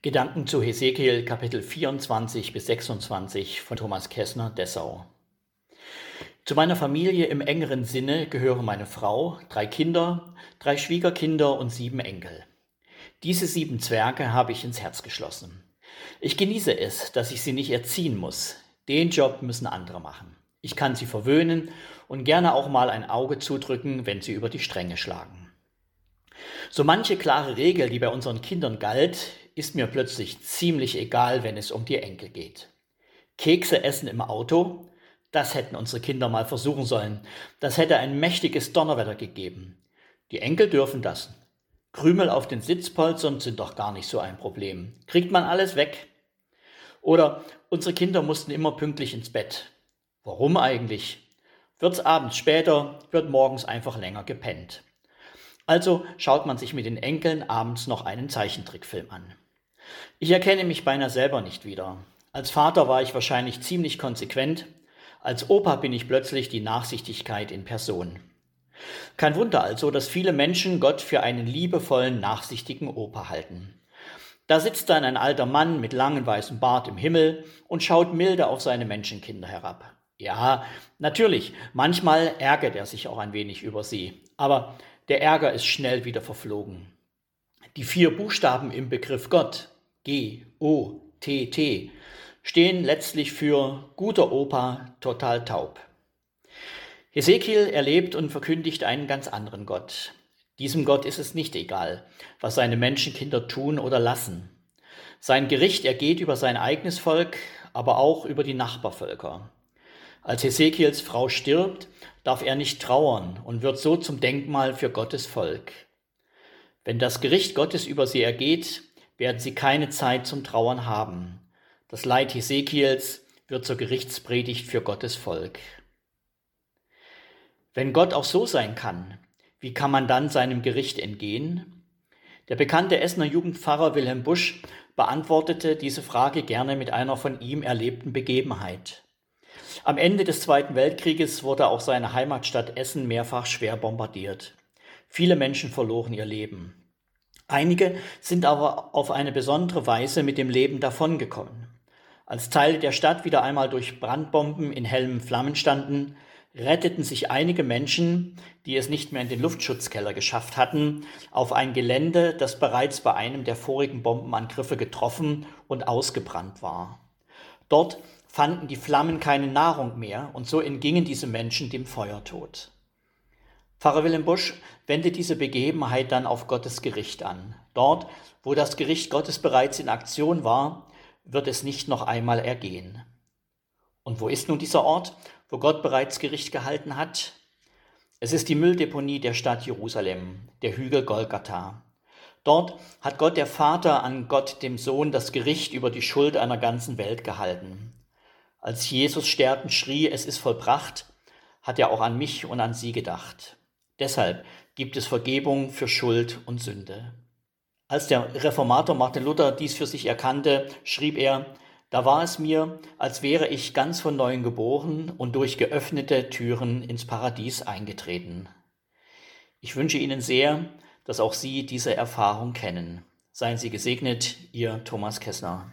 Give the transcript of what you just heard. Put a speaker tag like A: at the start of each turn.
A: Gedanken zu Hesekiel Kapitel 24 bis 26 von Thomas Kessner, Dessau. Zu meiner Familie im engeren Sinne gehören meine Frau, drei Kinder, drei Schwiegerkinder und sieben Enkel. Diese sieben Zwerge habe ich ins Herz geschlossen. Ich genieße es, dass ich sie nicht erziehen muss. Den Job müssen andere machen. Ich kann sie verwöhnen und gerne auch mal ein Auge zudrücken, wenn sie über die Stränge schlagen. So manche klare Regel, die bei unseren Kindern galt, ist mir plötzlich ziemlich egal, wenn es um die Enkel geht. Kekse essen im Auto, das hätten unsere Kinder mal versuchen sollen. Das hätte ein mächtiges Donnerwetter gegeben. Die Enkel dürfen das. Krümel auf den Sitzpolstern sind doch gar nicht so ein Problem. Kriegt man alles weg. Oder unsere Kinder mussten immer pünktlich ins Bett. Warum eigentlich? Wird's abends später, wird morgens einfach länger gepennt. Also schaut man sich mit den Enkeln abends noch einen Zeichentrickfilm an. Ich erkenne mich beinahe selber nicht wieder. Als Vater war ich wahrscheinlich ziemlich konsequent, als Opa bin ich plötzlich die Nachsichtigkeit in Person. Kein Wunder also, dass viele Menschen Gott für einen liebevollen, nachsichtigen Opa halten. Da sitzt dann ein alter Mann mit langem weißem Bart im Himmel und schaut milde auf seine Menschenkinder herab. Ja, natürlich, manchmal ärgert er sich auch ein wenig über sie, aber der Ärger ist schnell wieder verflogen. Die vier Buchstaben im Begriff Gott, G, O, T, T, stehen letztlich für guter Opa, total taub. Hesekiel erlebt und verkündigt einen ganz anderen Gott. Diesem Gott ist es nicht egal, was seine Menschenkinder tun oder lassen. Sein Gericht ergeht über sein eigenes Volk, aber auch über die Nachbarvölker. Als Hesekiels Frau stirbt, darf er nicht trauern und wird so zum Denkmal für Gottes Volk. Wenn das Gericht Gottes über sie ergeht, werden sie keine Zeit zum Trauern haben. Das Leid Hesekiels wird zur Gerichtspredigt für Gottes Volk. Wenn Gott auch so sein kann, wie kann man dann seinem Gericht entgehen? Der bekannte Essener Jugendpfarrer Wilhelm Busch beantwortete diese Frage gerne mit einer von ihm erlebten Begebenheit. Am Ende des Zweiten Weltkrieges wurde auch seine Heimatstadt Essen mehrfach schwer bombardiert. Viele Menschen verloren ihr Leben. Einige sind aber auf eine besondere Weise mit dem Leben davongekommen. Als Teile der Stadt wieder einmal durch Brandbomben in hellen Flammen standen, retteten sich einige Menschen, die es nicht mehr in den Luftschutzkeller geschafft hatten, auf ein Gelände, das bereits bei einem der vorigen Bombenangriffe getroffen und ausgebrannt war. Dort fanden die Flammen keine Nahrung mehr und so entgingen diese Menschen dem Feuertod. Pfarrer Wilhelm Busch wendet diese Begebenheit dann auf Gottes Gericht an. Dort, wo das Gericht Gottes bereits in Aktion war, wird es nicht noch einmal ergehen. Und wo ist nun dieser Ort, wo Gott bereits Gericht gehalten hat? Es ist die Mülldeponie der Stadt Jerusalem, der Hügel Golgatha. Dort hat Gott der Vater an Gott dem Sohn das Gericht über die Schuld einer ganzen Welt gehalten. Als Jesus sterbend schrie, es ist vollbracht, hat er auch an mich und an sie gedacht. Deshalb gibt es Vergebung für Schuld und Sünde. Als der Reformator Martin Luther dies für sich erkannte, schrieb er, da war es mir, als wäre ich ganz von neuem geboren und durch geöffnete Türen ins Paradies eingetreten. Ich wünsche Ihnen sehr, dass auch Sie diese Erfahrung kennen. Seien Sie gesegnet, Ihr Thomas Kessner.